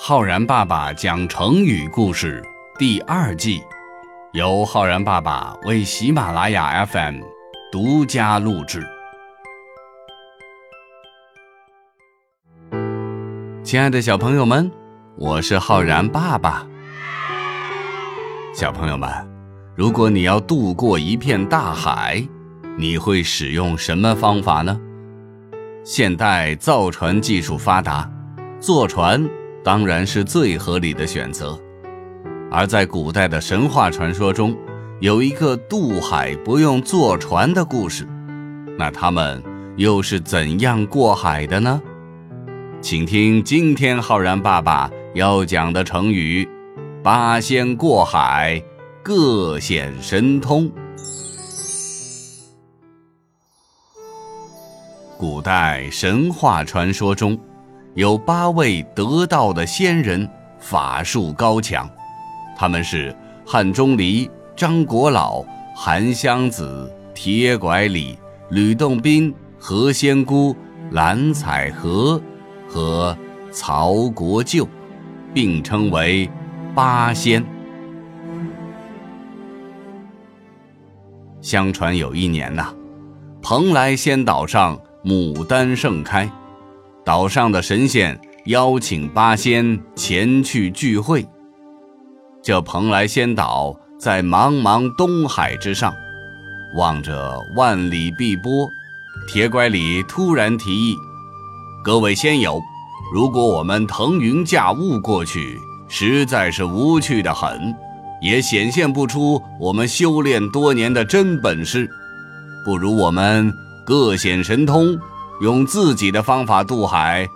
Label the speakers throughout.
Speaker 1: 浩然爸爸讲成语故事第二季，由浩然爸爸为喜马拉雅 FM 独家录制。亲爱的小朋友们，我是浩然爸爸。小朋友们，如果你要渡过一片大海，你会使用什么方法呢？现代造船技术发达，坐船。当然是最合理的选择，而在古代的神话传说中，有一个渡海不用坐船的故事。那他们又是怎样过海的呢？请听今天浩然爸爸要讲的成语“八仙过海，各显神通”。古代神话传说中。有八位得道的仙人，法术高强。他们是汉钟离、张国老、韩湘子、铁拐李、吕洞宾、何仙姑、蓝采和和曹国舅，并称为八仙。相传有一年呐，蓬莱仙岛上牡丹盛开。岛上的神仙邀请八仙前去聚会。这蓬莱仙岛在茫茫东海之上，望着万里碧波。铁拐李突然提议：“各位仙友，如果我们腾云驾雾过去，实在是无趣的很，也显现不出我们修炼多年的真本事。不如我们各显神通。”用自己的方法渡海，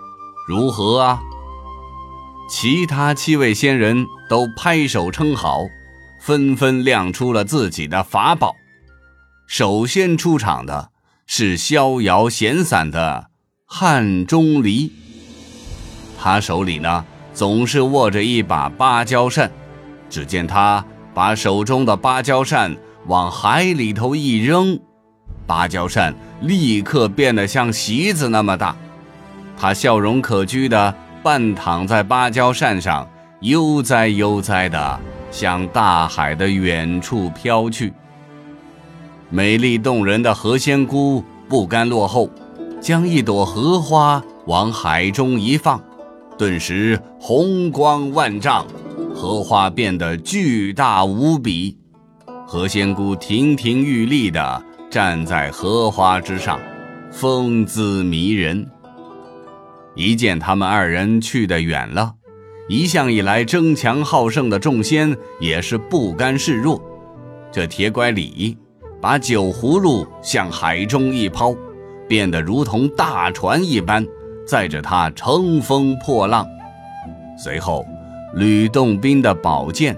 Speaker 1: 如何啊？其他七位仙人都拍手称好，纷纷亮出了自己的法宝。首先出场的是逍遥闲散的汉钟离，他手里呢总是握着一把芭蕉扇。只见他把手中的芭蕉扇往海里头一扔。芭蕉扇立刻变得像席子那么大，他笑容可掬地半躺在芭蕉扇上，悠哉悠哉地向大海的远处飘去。美丽动人的何仙姑不甘落后，将一朵荷花往海中一放，顿时红光万丈，荷花变得巨大无比。何仙姑亭亭玉立的。站在荷花之上，风姿迷人。一见他们二人去得远了，一向以来争强好胜的众仙也是不甘示弱。这铁拐李把酒葫芦向海中一抛，变得如同大船一般，载着他乘风破浪。随后，吕洞宾的宝剑，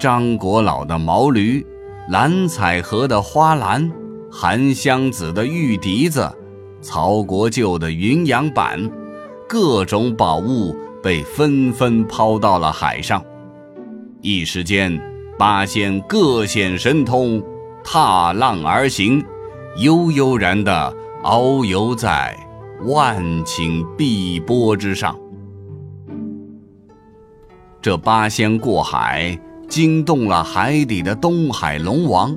Speaker 1: 张国老的毛驴，蓝采和的花篮。韩湘子的玉笛子，曹国舅的云阳板，各种宝物被纷纷抛到了海上。一时间，八仙各显神通，踏浪而行，悠悠然地遨游在万顷碧波之上。这八仙过海，惊动了海底的东海龙王。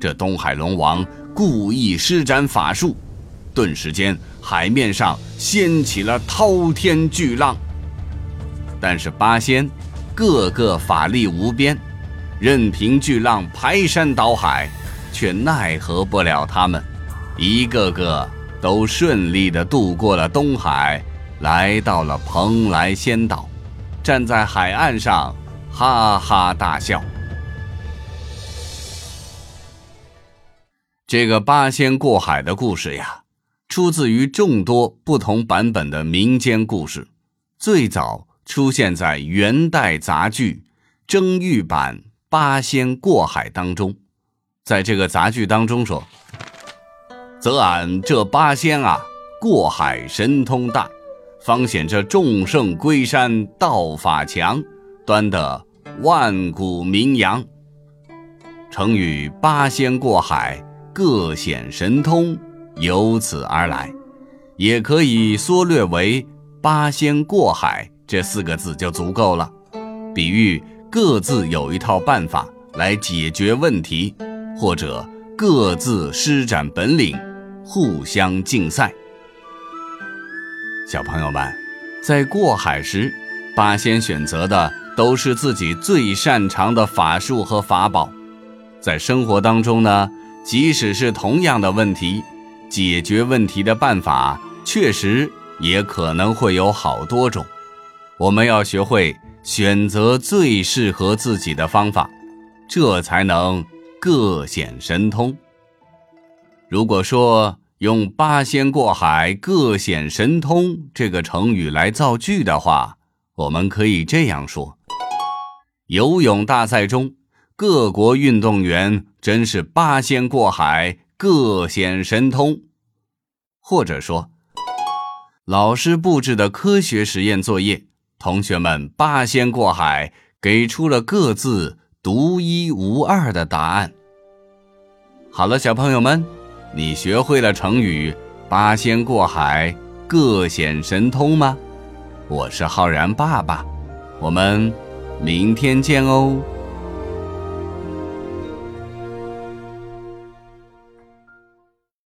Speaker 1: 这东海龙王故意施展法术，顿时间海面上掀起了滔天巨浪。但是八仙个个法力无边，任凭巨浪排山倒海，却奈何不了他们，一个个都顺利地渡过了东海，来到了蓬莱仙岛，站在海岸上哈哈大笑。这个八仙过海的故事呀，出自于众多不同版本的民间故事，最早出现在元代杂剧《征玉版八仙过海》当中。在这个杂剧当中说：“则俺这八仙啊，过海神通大，方显这众圣归山道法强，端得万古名扬。”成语“八仙过海”。各显神通，由此而来，也可以缩略为“八仙过海”这四个字就足够了，比喻各自有一套办法来解决问题，或者各自施展本领，互相竞赛。小朋友们，在过海时，八仙选择的都是自己最擅长的法术和法宝。在生活当中呢，即使是同样的问题，解决问题的办法确实也可能会有好多种。我们要学会选择最适合自己的方法，这才能各显神通。如果说，用“八仙过海，各显神通”这个成语来造句的话，我们可以这样说：游泳大赛中，各国运动员真是八仙过海，各显神通。或者说，老师布置的科学实验作业，同学们八仙过海，给出了各自独一无二的答案。好了，小朋友们。你学会了成语“八仙过海，各显神通”吗？我是浩然爸爸，我们明天见哦。